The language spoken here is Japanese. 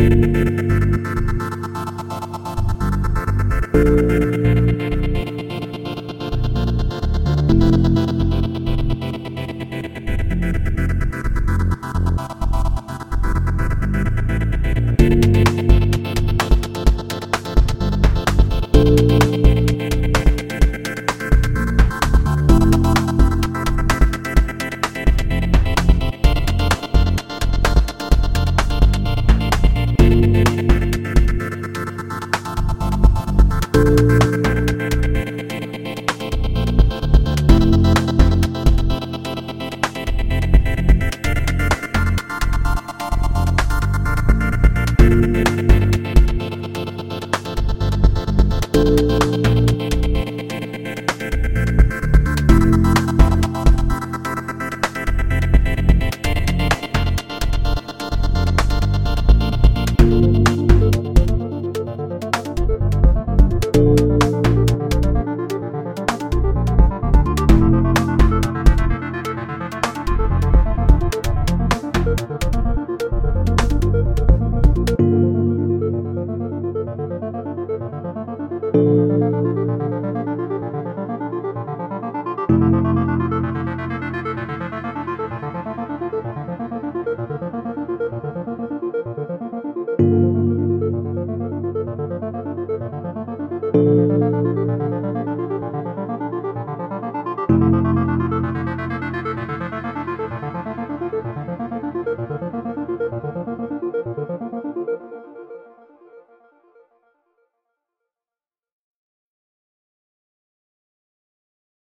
thank you you